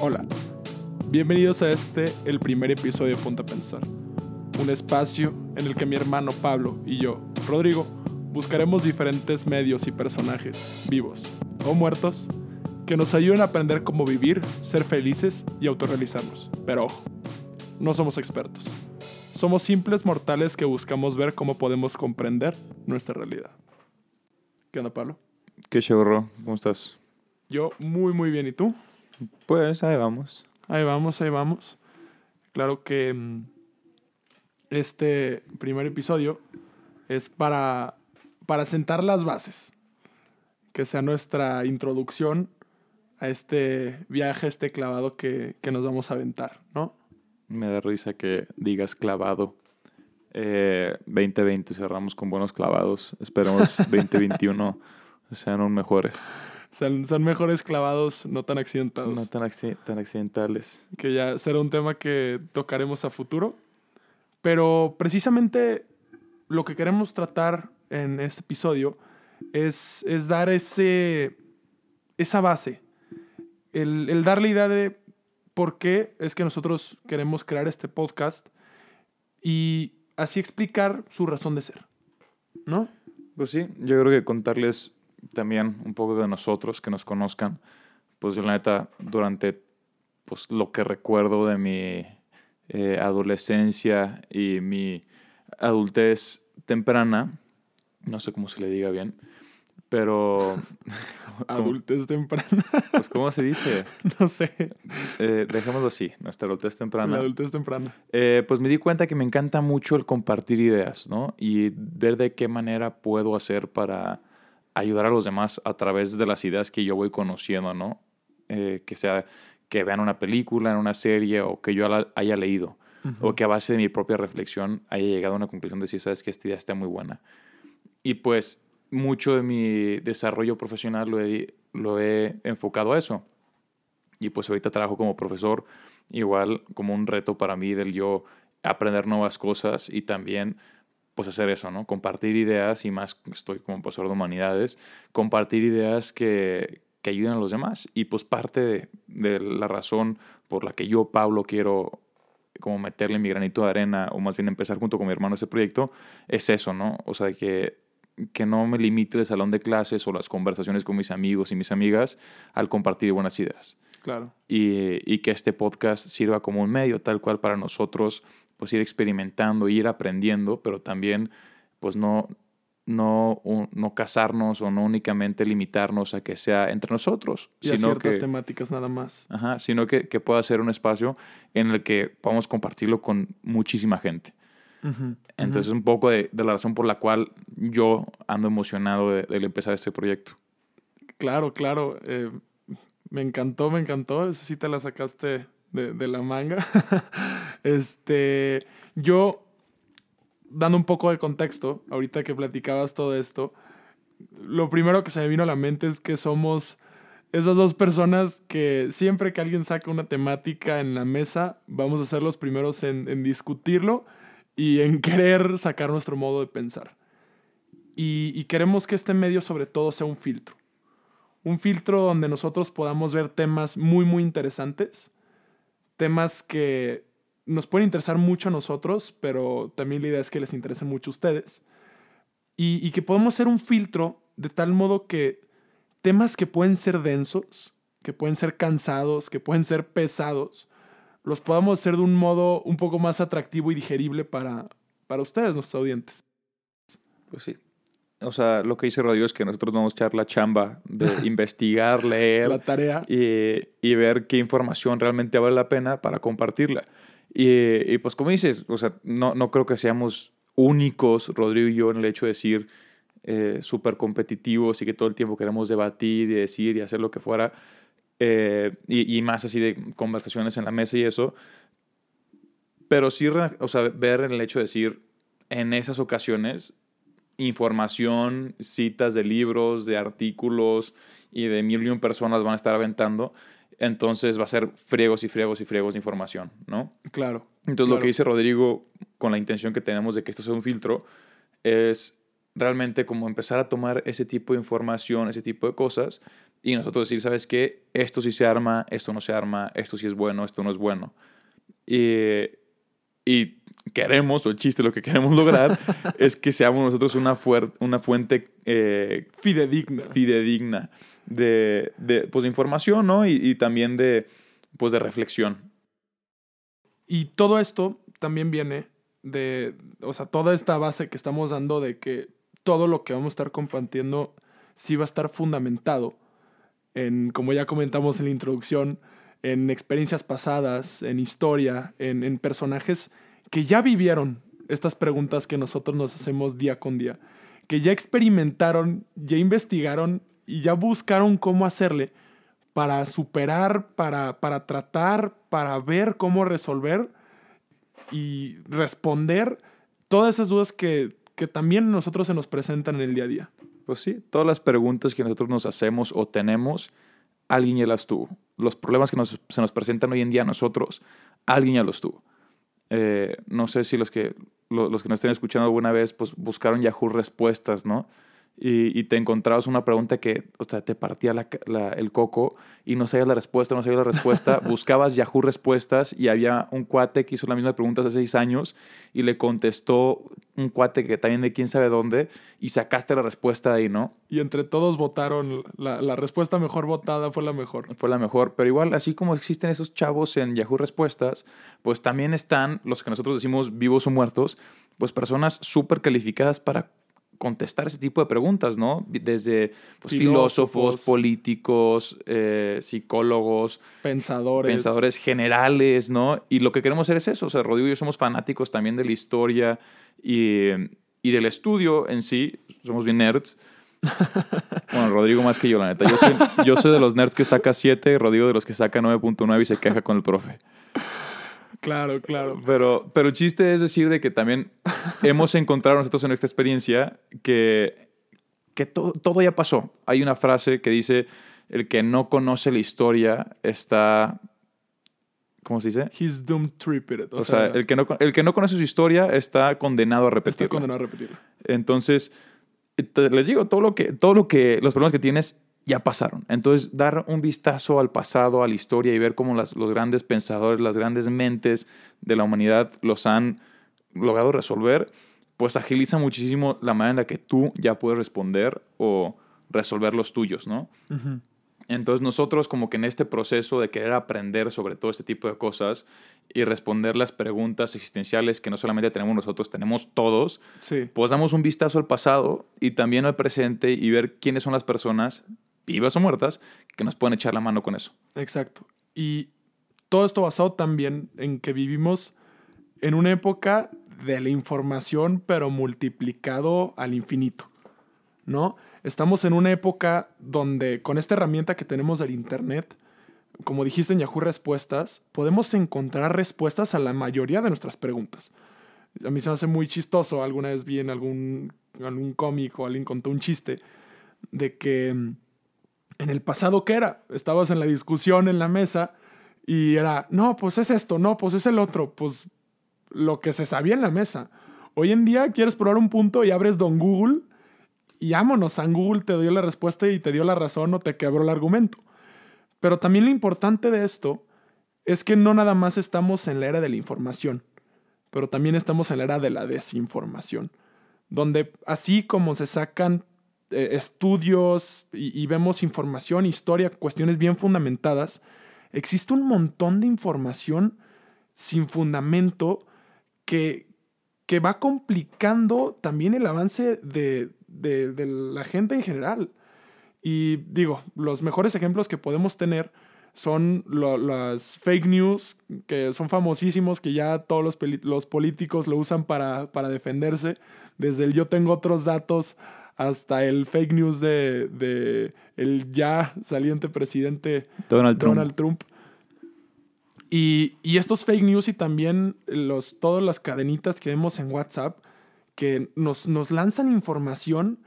Hola, bienvenidos a este, el primer episodio de Punta a Pensar, un espacio en el que mi hermano Pablo y yo, Rodrigo, buscaremos diferentes medios y personajes, vivos o muertos, que nos ayuden a aprender cómo vivir, ser felices y autorrealizarnos. Pero ojo, no somos expertos. Somos simples mortales que buscamos ver cómo podemos comprender nuestra realidad. ¿Qué onda, Pablo? ¿Qué chorro? ¿Cómo estás? Yo muy, muy bien. ¿Y tú? Pues ahí vamos. Ahí vamos, ahí vamos. Claro que mm, este primer episodio es para, para sentar las bases. Que sea nuestra introducción a este viaje, este clavado que, que nos vamos a aventar, ¿no? Me da risa que digas clavado. Eh, 2020 cerramos con buenos clavados. Esperemos 2021 sean aún mejores. Son, son mejores clavados, no tan accidentados. No tan, tan accidentales. que ya será un tema que tocaremos a futuro. Pero precisamente lo que queremos tratar en este episodio es, es dar ese, esa base, el, el dar la idea de por qué es que nosotros queremos crear este podcast y así explicar su razón de ser, ¿no? Pues sí, yo creo que contarles también un poco de nosotros, que nos conozcan. Pues yo la neta, durante pues, lo que recuerdo de mi eh, adolescencia y mi adultez temprana, no sé cómo se le diga bien, pero... ¿cómo- Adultez temprana, Pues ¿cómo se dice? no sé, Eh, dejémoslo así, nuestra adultez la temprana. adultez temprana. Eh, pues me di cuenta que me encanta mucho el compartir ideas, ¿no? Y ver de qué manera puedo hacer para ayudar a los demás a través de las ideas que yo voy conociendo, ¿no? Eh, que sea que vean una película, en una serie o que yo haya leído. O que a base de mi propia reflexión haya llegado a una conclusión de si sabes que esta idea está muy buena. Y pues mucho de mi desarrollo profesional lo he, lo he enfocado a eso. Y pues ahorita trabajo como profesor, igual como un reto para mí del yo aprender nuevas cosas y también pues hacer eso, ¿no? Compartir ideas y más estoy como profesor de humanidades, compartir ideas que, que ayuden a los demás. Y pues parte de, de la razón por la que yo, Pablo, quiero como meterle mi granito de arena o más bien empezar junto con mi hermano ese proyecto es eso, ¿no? O sea, que, que no me limite el salón de clases o las conversaciones con mis amigos y mis amigas al compartir buenas ideas Claro. y, y que este podcast sirva como un medio tal cual para nosotros pues ir experimentando, ir aprendiendo, pero también pues no, no, no casarnos o no únicamente limitarnos a que sea entre nosotros, Y a sino ciertas que, temáticas nada más. ajá, sino que, que pueda ser un espacio en el que podamos compartirlo con muchísima gente. Entonces, un poco de, de la razón por la cual yo ando emocionado de, de empezar este proyecto. Claro, claro. eh, me encantó, me encantó. Esa sí te la sacaste de, de la manga. este, yo, dando un poco de contexto, ahorita que platicabas todo esto, lo primero que se me vino a la mente es que somos esas dos personas que siempre que alguien saca una temática en la mesa, vamos a ser los primeros en, en discutirlo y en querer sacar nuestro modo de pensar. Y, y queremos que este medio sobre todo sea un filtro un filtro donde nosotros podamos ver temas muy, muy interesantes, temas que nos pueden interesar mucho a nosotros, pero también la idea es que les interesen mucho a ustedes, y, que podamos ser un filtro de tal modo que temas que pueden ser densos, que pueden ser cansados, que pueden ser pesados, los podamos hacer de un modo un poco más atractivo y digerible para, para ustedes, nuestros audientes. Pues sí. O sea, lo que dice Rodrigo es que nosotros vamos a echar la chamba de investigar, leer La tarea. y, y ver qué información realmente vale la pena para compartirla. Y, y pues como dices, o sea, no, no creo que seamos únicos, Rodrigo y yo, en el hecho de decir eh, súper competitivos y que todo el tiempo queremos debatir y decir y hacer lo que fuera. eh, y, y más así de conversaciones en la mesa y eso. Pero sí, o sea, ver en el hecho de decir, en esas ocasiones, información, citas de libros, de artículos y de mil y un personas van a estar aventando. Entonces va a ser friegos y friegos y friegos de información, ¿no? Claro. Entonces lo que dice Rodrigo, con la intención que tenemos de que esto sea un filtro, es realmente como empezar a tomar ese tipo de información, ese tipo de cosas y nosotros decir, ¿sabes qué? Esto sí se arma, esto no se arma, esto sí es bueno, esto no es bueno. Y, y queremos, o el chiste, lo que queremos lograr, es que seamos nosotros una, una fuente eh, fidedigna. fidedigna de, de, pues, de información, ¿no? Y, y, también de, pues, de reflexión. Y todo esto también viene de, o sea, toda esta base que estamos dando de que todo lo que vamos a estar compartiendo sí va a estar fundamentado en, como ya comentamos en la introducción, en experiencias pasadas, en historia, en, en personajes que ya vivieron estas preguntas que nosotros nos hacemos día con día, que ya experimentaron, ya investigaron y ya buscaron cómo hacerle para superar, para, para tratar, para ver cómo resolver y responder todas esas dudas que, que también nosotros se nos presentan en el día a día. Pues sí, todas las preguntas que nosotros nos hacemos o tenemos, alguien ya las tuvo. Los problemas que nos, se nos presentan hoy en día a nosotros, alguien ya los tuvo. Eh, no sé si los que, los que nos estén escuchando alguna vez pues, buscaron Yahoo respuestas, ¿no? Y, y, te encontrabas una pregunta que, o sea, te partía la, la, el coco y no sabías la respuesta, no sabías la respuesta, buscabas Yahoo Respuestas y había un cuate que hizo la misma pregunta hace seis años y le contestó un cuate que también de quién sabe dónde y sacaste la respuesta ahí, ¿no? Y entre todos votaron, la, la respuesta mejor votada fue la mejor. Fue la mejor, pero igual, así como existen esos chavos en Yahoo Respuestas, pues también están los que nosotros decimos vivos o muertos, pues personas súper calificadas para contestar ese tipo de preguntas, ¿no? Desde pues, filósofos, filósofos, políticos, eh, psicólogos, pensadores. pensadores generales, ¿no? Y lo que queremos hacer es eso. O sea, Rodrigo y yo somos fanáticos también de la historia y, y del estudio en sí. Somos bien nerds. bueno, Rodrigo más que yo, la neta. Yo soy, yo soy de los nerds que saca 7, Rodrigo de los que saca 9.9 y se queja con el profe. Claro, claro. Pero, pero el chiste es decir de que también hemos encontrado nosotros en esta experiencia que, que todo, todo ya pasó. Hay una frase que dice, el que no conoce la historia está... ¿Cómo se dice? He's doomed to repeat it. O, o sea, sea, el, que no, el que no conoce su historia está condenado a repetirla. Está condenado a repetirla. Entonces, les digo, todo lo que, todo lo que, los problemas que tienes ya pasaron. Entonces, dar un vistazo al pasado, a la historia y ver cómo las, los grandes pensadores, las grandes mentes de la humanidad los han logrado resolver, pues agiliza muchísimo la manera en la que tú ya puedes responder o resolver los tuyos, ¿no? Uh -huh. Entonces nosotros como que en este proceso de querer aprender sobre todo este tipo de cosas y responder las preguntas existenciales que no solamente tenemos nosotros, tenemos todos, sí. pues damos un vistazo al pasado y también al presente y ver quiénes son las personas vivas o muertas, que nos pueden echar la mano con eso. Exacto. Y todo esto basado también en que vivimos en una época de la información, pero multiplicado al infinito, ¿no? Estamos en una época donde con esta herramienta que tenemos del Internet, como dijiste en Yahoo Respuestas, podemos encontrar respuestas a la mayoría de nuestras preguntas. A mí se me hace muy chistoso, alguna vez vi en algún, algún cómic o alguien contó un chiste de que en el pasado, ¿qué era? Estabas en la discusión en la mesa y era, no, pues es esto, no, pues es el otro, pues lo que se sabía en la mesa. Hoy en día quieres probar un punto y abres Don Google y vámonos, San Google te dio la respuesta y te dio la razón o te quebró el argumento. Pero también lo importante de esto es que no nada más estamos en la era de la información, pero también estamos en la era de la desinformación, donde así como se sacan eh, estudios y, vemos información, historia, cuestiones bien fundamentadas, existe un montón de información sin fundamento que, que va complicando también el avance de, de, la gente en general. Y digo, los mejores ejemplos que podemos tener son las fake news, que son famosísimos, que ya todos los, los políticos lo usan para, para defenderse, desde el yo tengo otros datos hasta el fake news de, de el ya saliente presidente Donald Trump. Trump. Y, y, estos fake news y también los, todas las cadenitas que vemos en WhatsApp que nos, nos lanzan información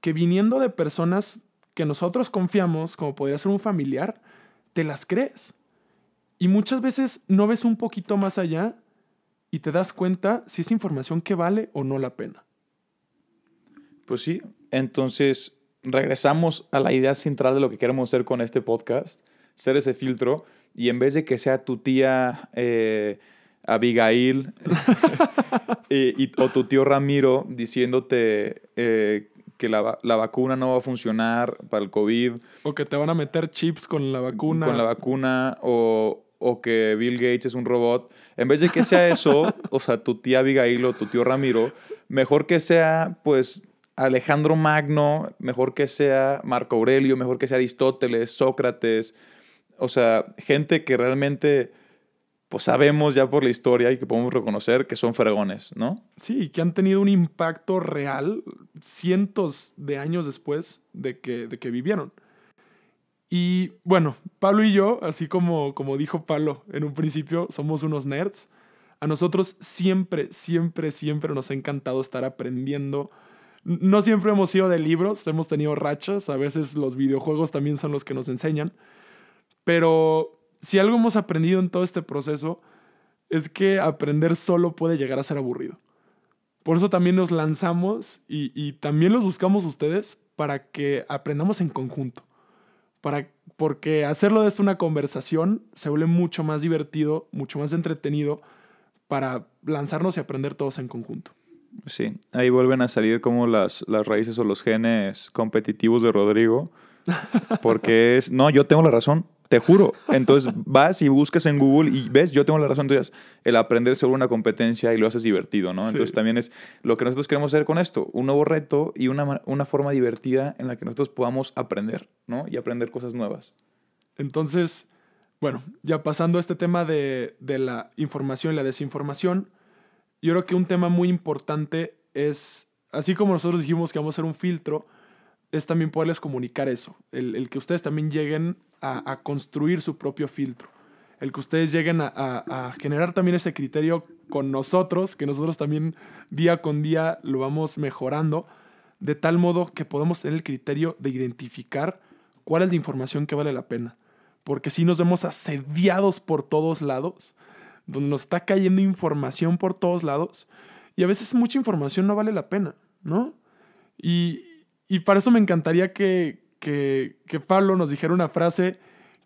que viniendo de personas que nosotros confiamos, como podría ser un familiar, te las crees. Y muchas veces no ves un poquito más allá y te das cuenta si es información que vale o no la pena. Pues sí, entonces regresamos a la idea central de lo que queremos hacer con este podcast, ser ese filtro, y en vez de que sea tu tía eh, Abigail y, o tu tío Ramiro diciéndote eh, que la, la, vacuna no va a funcionar para el COVID. O que te van a meter chips con la vacuna. Con la vacuna, o, o que Bill Gates es un robot. En vez de que sea eso, o sea, tu tía Abigail o tu tío Ramiro, mejor que sea, pues, Alejandro Magno, mejor que sea Marco Aurelio, mejor que sea Aristóteles, Sócrates, o sea, gente que realmente pues sabemos ya por la historia y que podemos reconocer que son fregones, ¿no? Sí, que han tenido un impacto real cientos de años después de que, de que vivieron. Y bueno, Pablo y yo, así como, como dijo Pablo en un principio, somos unos nerds. A nosotros siempre, siempre, siempre nos ha encantado estar aprendiendo. No siempre hemos sido de libros, hemos tenido rachas, a veces los videojuegos también son los que nos enseñan. Pero si algo hemos aprendido en todo este proceso es que aprender solo puede llegar a ser aburrido. Por eso también nos lanzamos y, también los buscamos ustedes para que aprendamos en conjunto. Para, porque hacerlo de esto una conversación se vuelve mucho más divertido, mucho más entretenido para lanzarnos y aprender todos en conjunto. Sí, ahí vuelven a salir como las, las raíces o los genes competitivos de Rodrigo. Porque es, no, yo tengo la razón, te juro. Entonces vas y buscas en Google y ves, yo tengo la razón. Entonces, el aprender sobre una competencia y lo haces divertido, ¿no? Entonces, también es lo que nosotros queremos hacer con esto: un nuevo reto y una, una forma divertida en la que nosotros podamos aprender, ¿no? Y aprender cosas nuevas. Entonces, bueno, ya pasando a este tema de, de la información y la desinformación, yo creo que un tema muy importante es, así como nosotros dijimos que vamos a hacer un filtro, es también poderles comunicar eso, el, el que ustedes también lleguen a, construir su propio filtro, el que ustedes lleguen a, a, generar también ese criterio con nosotros, que nosotros también día con día lo vamos mejorando, de tal modo que podemos tener el criterio de identificar cuál es la información que vale la pena. Porque si nos vemos asediados por todos lados, donde nos está cayendo información por todos lados, y a veces mucha información no vale la pena, ¿no? Y, y para eso me encantaría que, que, que Pablo nos dijera una frase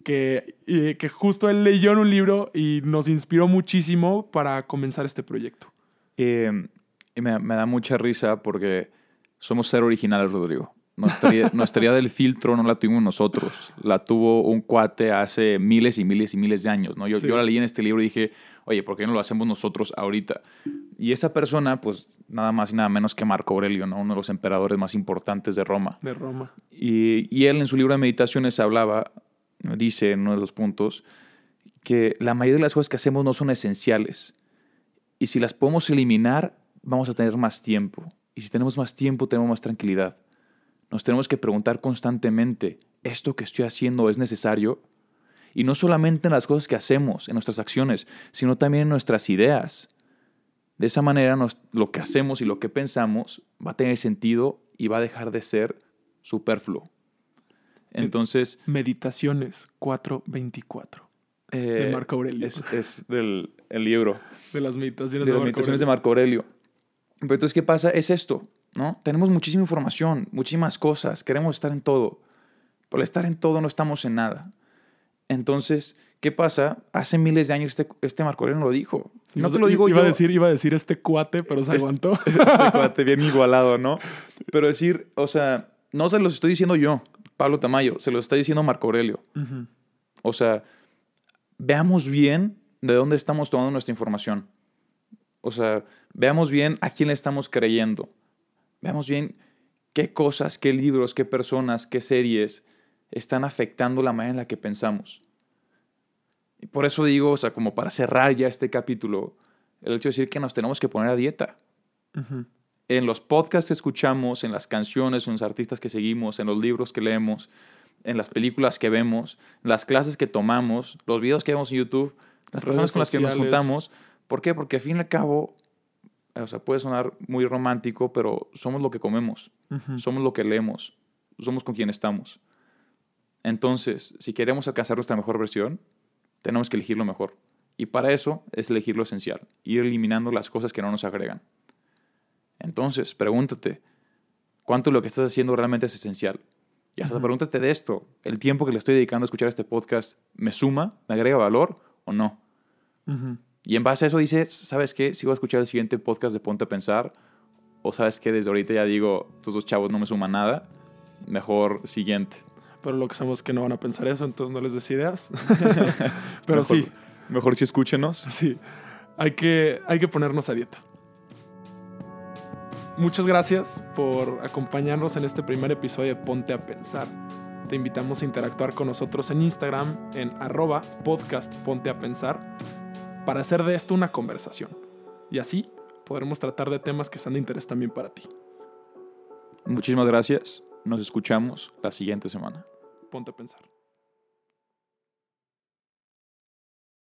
que, que justo él leyó en un libro y nos inspiró muchísimo para comenzar este proyecto. Y me, me, da mucha risa porque somos ser originales, Rodrigo. Nuestra, nuestra idea del filtro no la tuvimos nosotros, la tuvo un cuate hace miles y miles y miles de años. ¿no? Yo, yo la leí en este libro y dije, oye, ¿por qué no lo hacemos nosotros ahorita? Y esa persona, pues nada más y nada menos que Marco Aurelio, ¿no? uno de los emperadores más importantes de Roma. De Roma. Y, y él en su libro de meditaciones hablaba, dice en uno de los puntos, que la mayoría de las cosas que hacemos no son esenciales. Y si las podemos eliminar, vamos a tener más tiempo. Y si tenemos más tiempo, tenemos más tranquilidad. Nos tenemos que preguntar constantemente, ¿esto que estoy haciendo es necesario? Y no solamente en las cosas que hacemos, en nuestras acciones, sino también en nuestras ideas. De esa manera lo que hacemos y lo que pensamos va a tener sentido y va a dejar de ser superfluo. Entonces... Meditaciones 424. Eh, de Marco Aurelio. Es, del el libro. De las meditaciones de, de las meditaciones de Marco Aurelio. Pero entonces, ¿qué pasa? Es esto. ¿No? Tenemos muchísima información, muchísimas cosas, queremos estar en todo. Por estar en todo no estamos en nada. Entonces, ¿qué pasa? Hace miles de años este, este Marco Aurelio lo dijo. No te lo digo iba yo. A decir, iba a decir este cuate, pero se aguantó. Este, cuate bien igualado, ¿no? Pero decir, o sea, no se los estoy diciendo yo, Pablo Tamayo, se los está diciendo Marco Aurelio. O sea, veamos bien de dónde estamos tomando nuestra información. O sea, veamos bien a quién le estamos creyendo. Veamos bien qué cosas, qué libros, qué personas, qué series están afectando la manera en la que pensamos. Y por eso digo, o sea, como para cerrar ya este capítulo, el hecho de decir que nos tenemos que poner a dieta. En los podcasts que escuchamos, en las canciones, en los artistas que seguimos, en los libros que leemos, en las películas que vemos, las clases que tomamos, los videos que vemos en YouTube, las personas con las que nos juntamos. ¿Por qué? Porque al fin y al cabo o sea, puede sonar muy romántico, pero somos lo que comemos, somos lo que leemos, somos con quien estamos. Entonces, si queremos alcanzar nuestra mejor versión, tenemos que elegir lo mejor. Y para eso es elegir lo esencial, ir eliminando las cosas que no nos agregan. Entonces, pregúntate, cuánto lo que estás haciendo realmente es esencial. Y hasta pregúntate de esto, ¿el tiempo que le estoy dedicando a escuchar este podcast me suma, me agrega valor o no? Y en base a eso dices, ¿sabes qué? Si voy a escuchar el siguiente podcast de Ponte a Pensar, o sabes que desde ahorita ya digo, estos dos chavos no me suman nada, mejor siguiente. Pero lo que sabemos es que no van a pensar eso, entonces no les des ideas. Pero Mejor- sí, Mejor si escúchenos. sí, hay que, hay que ponernos a dieta. Muchas gracias por acompañarnos en este primer episodio de Ponte a Pensar. Te invitamos a interactuar con nosotros en Instagram en arroba podcast Ponte a Pensar para hacer de esto una conversación. Y así podremos tratar de temas que sean de interés también para ti. Muchísimas gracias. Nos escuchamos la siguiente semana. Ponte a pensar.